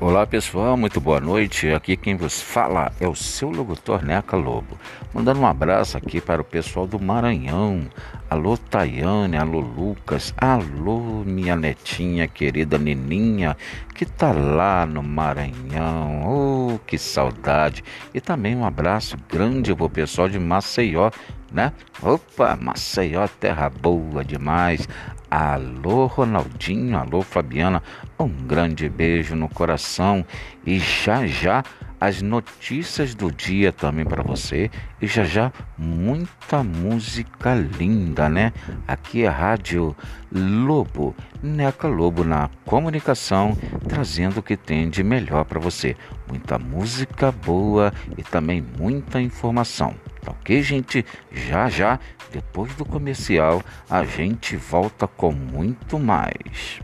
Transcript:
Olá pessoal, muito boa noite. Aqui quem vos fala é o seu locutor Neca Lobo. Mandando um abraço aqui para o pessoal do Maranhão. Alô Tayane, alô Lucas, alô minha netinha querida Nininha, que tá lá no Maranhão. Oh, que saudade. E também um abraço grande pro pessoal de Maceió, né? Opa, Maceió, terra boa demais. Alô Ronaldinho, alô Fabiana, um grande beijo no coração e já já as notícias do dia também para você e já já muita música linda, né? Aqui é a Rádio Lobo, Neca Lobo na comunicação, trazendo o que tem de melhor para você. Muita música boa e também muita informação. Tá ok, gente? Já já, depois do comercial, a gente volta com muito mais.